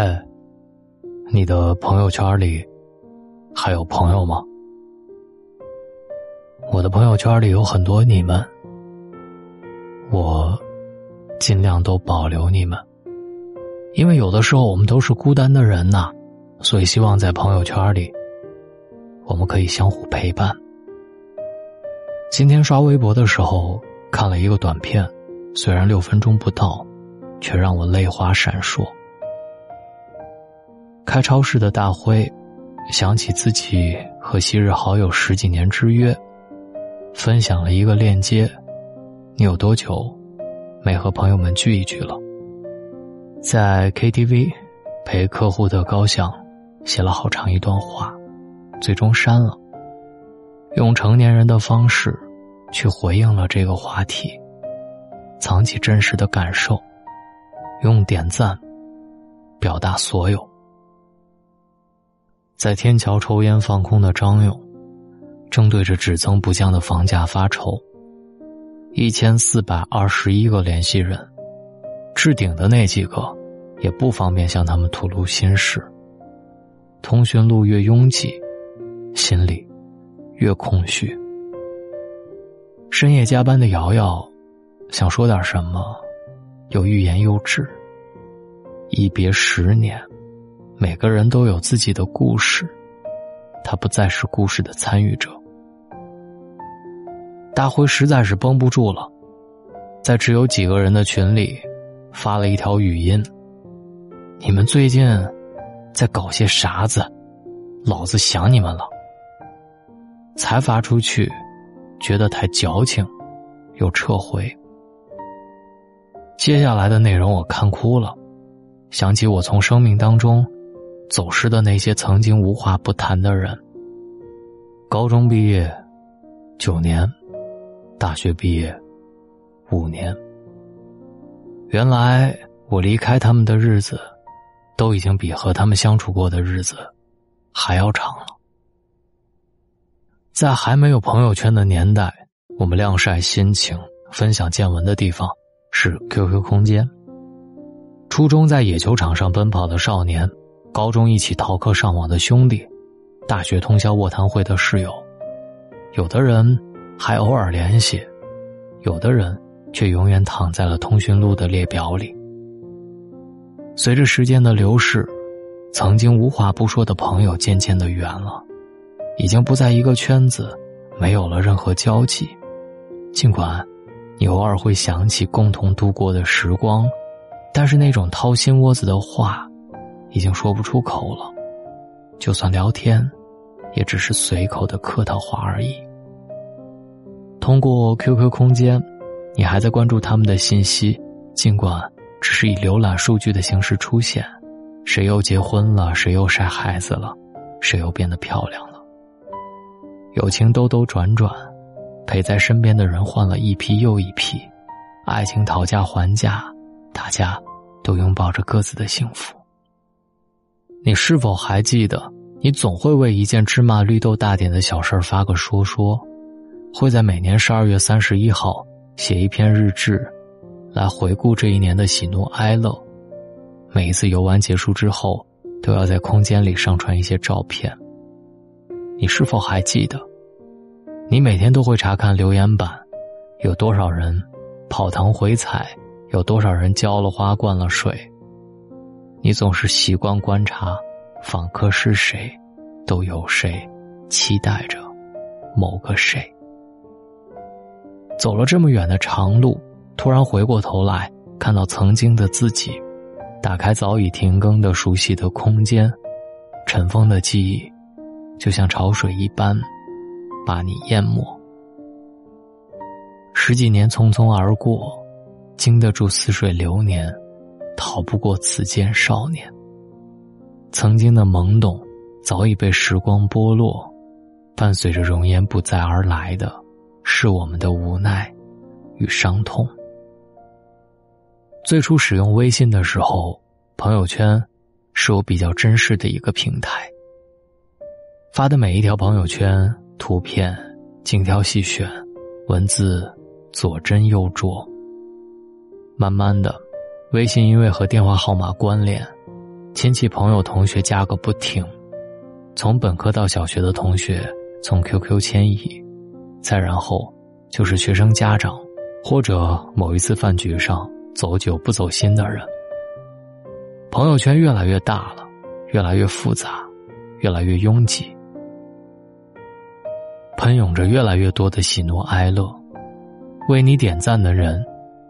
嘿，你的朋友圈里还有朋友吗？我的朋友圈里有很多你们，我尽量都保留你们，因为有的时候我们都是孤单的人呐，所以希望在朋友圈里我们可以相互陪伴。今天刷微博的时候看了一个短片，虽然六分钟不到，却让我泪花闪烁。开超市的大辉，想起自己和昔日好友十几年之约，分享了一个链接。你有多久没和朋友们聚一聚了？在 KTV 陪客户的高翔写了好长一段话，最终删了。用成年人的方式去回应了这个话题，藏起真实的感受，用点赞表达所有。在天桥抽烟放空的张勇，正对着只增不降的房价发愁。一千四百二十一个联系人，置顶的那几个，也不方便向他们吐露心事。通讯录越拥挤，心里越空虚。深夜加班的瑶瑶，想说点什么，又欲言又止。一别十年。每个人都有自己的故事，他不再是故事的参与者。大辉实在是绷不住了，在只有几个人的群里发了一条语音：“你们最近在搞些啥子？老子想你们了。”才发出去，觉得太矫情，又撤回。接下来的内容我看哭了，想起我从生命当中。走失的那些曾经无话不谈的人。高中毕业九年，大学毕业五年。原来我离开他们的日子，都已经比和他们相处过的日子还要长了。在还没有朋友圈的年代，我们晾晒心情、分享见闻的地方是 QQ 空间。初中在野球场上奔跑的少年。高中一起逃课上网的兄弟，大学通宵卧谈会的室友，有的人还偶尔联系，有的人却永远躺在了通讯录的列表里。随着时间的流逝，曾经无话不说的朋友渐渐的远了，已经不在一个圈子，没有了任何交集。尽管你偶尔会想起共同度过的时光，但是那种掏心窝子的话。已经说不出口了，就算聊天，也只是随口的客套话而已。通过 QQ 空间，你还在关注他们的信息，尽管只是以浏览数据的形式出现。谁又结婚了？谁又晒孩子了？谁又变得漂亮了？友情兜兜转转，陪在身边的人换了一批又一批，爱情讨价还价，大家都拥抱着各自的幸福。你是否还记得，你总会为一件芝麻绿豆大点的小事儿发个说说，会在每年十二月三十一号写一篇日志，来回顾这一年的喜怒哀乐。每一次游玩结束之后，都要在空间里上传一些照片。你是否还记得，你每天都会查看留言板，有多少人跑堂回踩，有多少人浇了花灌了水。你总是习惯观察，访客是谁，都有谁，期待着某个谁。走了这么远的长路，突然回过头来看到曾经的自己，打开早已停更的熟悉的空间，尘封的记忆，就像潮水一般，把你淹没。十几年匆匆而过，经得住似水流年。逃不过此间少年。曾经的懵懂，早已被时光剥落，伴随着容颜不再而来的，是我们的无奈与伤痛。最初使用微信的时候，朋友圈是我比较珍视的一个平台。发的每一条朋友圈，图片精挑细选，文字左斟右酌。慢慢的。微信因为和电话号码关联，亲戚、朋友、同学加个不停，从本科到小学的同学，从 QQ 迁移，再然后就是学生家长，或者某一次饭局上走久不走心的人。朋友圈越来越大了，越来越复杂，越来越拥挤，喷涌着越来越多的喜怒哀乐。为你点赞的人，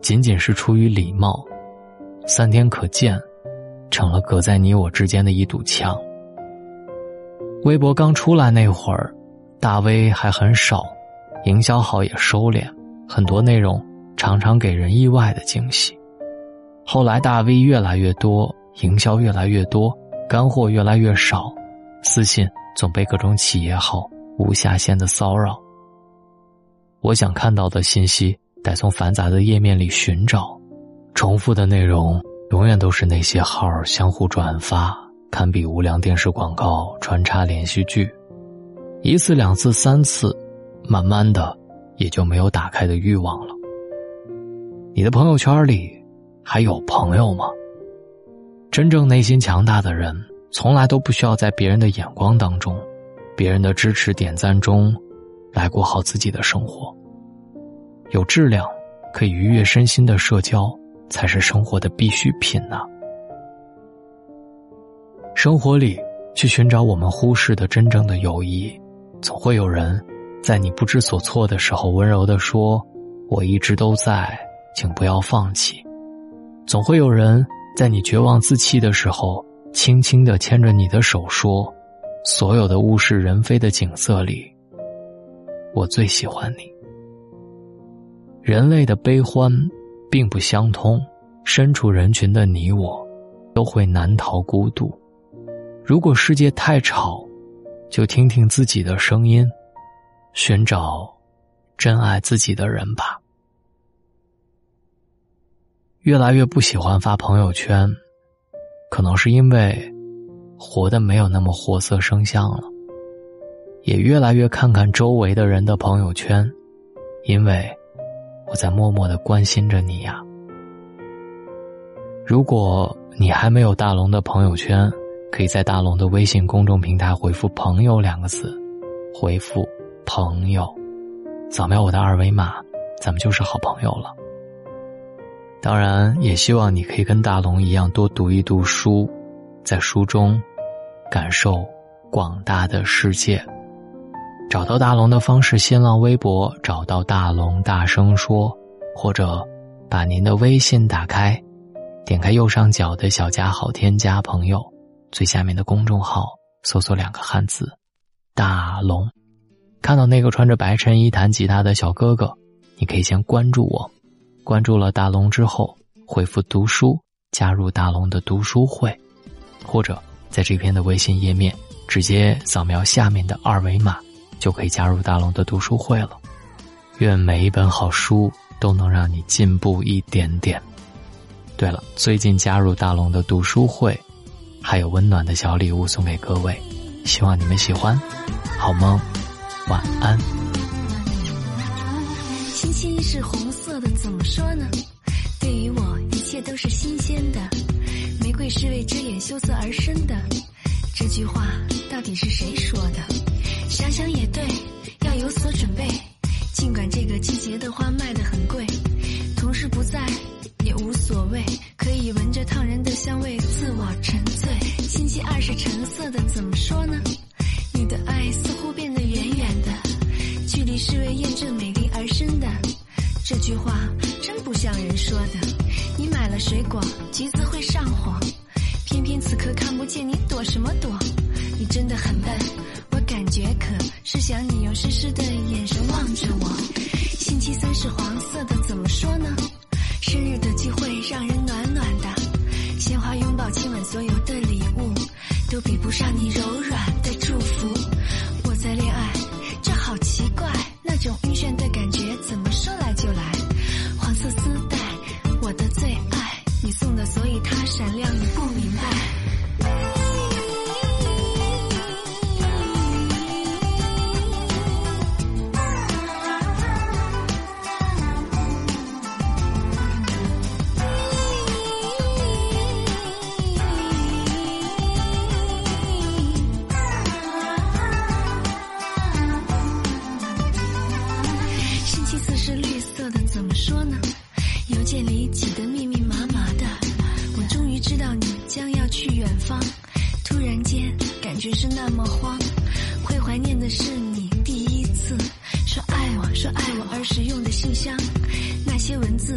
仅仅是出于礼貌，三天可见，成了隔在你我之间的一堵墙。微博刚出来那会儿，大 V 还很少，营销号也收敛，很多内容常常给人意外的惊喜。后来大 V 越来越多。营销越来越多，干货越来越少，私信总被各种企业号无下限的骚扰。我想看到的信息得从繁杂的页面里寻找，重复的内容永远都是那些号相互转发，堪比无良电视广告穿插连续剧，一次两次三次，慢慢的也就没有打开的欲望了。你的朋友圈里还有朋友吗？真正内心强大的人，从来都不需要在别人的眼光当中、别人的支持点赞中，来过好自己的生活。有质量、可以愉悦身心的社交，才是生活的必需品呢。生活里去寻找我们忽视的真正的友谊，总会有人，在你不知所措的时候温柔的说：“我一直都在，请不要放弃。”总会有人。在你绝望自弃的时候，轻轻的牵着你的手说：“所有的物是人非的景色里，我最喜欢你。”人类的悲欢并不相通，身处人群的你我，都会难逃孤独。如果世界太吵，就听听自己的声音，寻找真爱自己的人吧。越来越不喜欢发朋友圈，可能是因为活的没有那么活色生香了。也越来越看看周围的人的朋友圈，因为我在默默的关心着你呀。如果你还没有大龙的朋友圈，可以在大龙的微信公众平台回复“朋友”两个字，回复“朋友”，扫描我的二维码，咱们就是好朋友了。当然，也希望你可以跟大龙一样多读一读书，在书中感受广大的世界。找到大龙的方式：新浪微博找到大龙，大声说，或者把您的微信打开，点开右上角的小加号，添加朋友，最下面的公众号搜索两个汉字“大龙”，看到那个穿着白衬衣弹吉他的小哥哥，你可以先关注我。关注了大龙之后，回复“读书”加入大龙的读书会，或者在这篇的微信页面直接扫描下面的二维码，就可以加入大龙的读书会了。愿每一本好书都能让你进步一点点。对了，最近加入大龙的读书会，还有温暖的小礼物送给各位，希望你们喜欢。好梦，晚安。星星是红色的，怎么说呢？对于我，一切都是新鲜的。玫瑰是为遮掩羞涩而生的。这句话到底是谁说是为验证美。丽而生的，这句话真不像人说的。你买了水果，橘子会上火，偏偏此刻看不见你躲什么躲？你真的很笨，我感觉可是想你用湿湿的眼神望着我。星期三是黄色的，怎么说呢？生日的机会让人暖暖的，鲜花、拥抱、亲吻，所有的礼物都比不上你柔软的祝福。感觉是那么慌，会怀念的是你第一次说爱我，说爱我儿时用的信箱，那些文字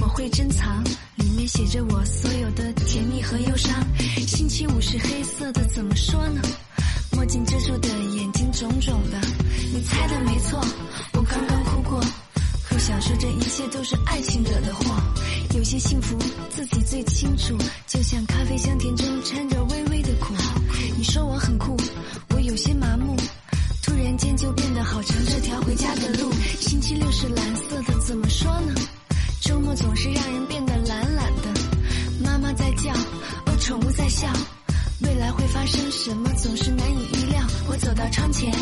我会珍藏，里面写着我所有的甜蜜和忧伤。星期五是黑色的，怎么说呢？墨镜遮住的眼睛肿肿的，你猜的没错，我刚刚哭过。不想说这一切都是爱情惹的祸，有些幸福自己最清楚，就像咖啡香甜中掺着微微的苦。你说我很酷，我有些麻木，突然间就变得好长这条回家的路。星期六是蓝色的，怎么说呢？周末总是让人变得懒懒的。妈妈在叫，哦，宠物在笑。未来会发生什么，总是难以预料。我走到窗前，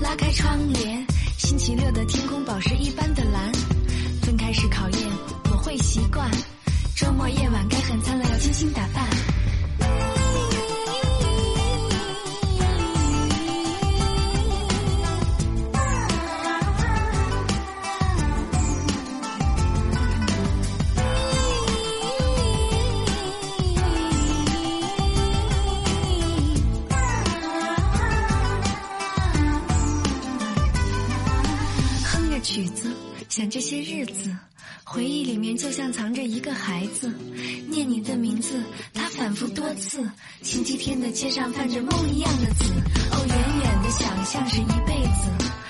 拉开窗帘。星期六的天空，宝石一般的蓝。分开是考验，我会习惯。周末夜晚该很灿烂，要精心打扮。想这些日子，回忆里面就像藏着一个孩子，念你的名字，他反复多次。星期天的街上泛着梦一样的紫，哦，远远的想象是一辈子。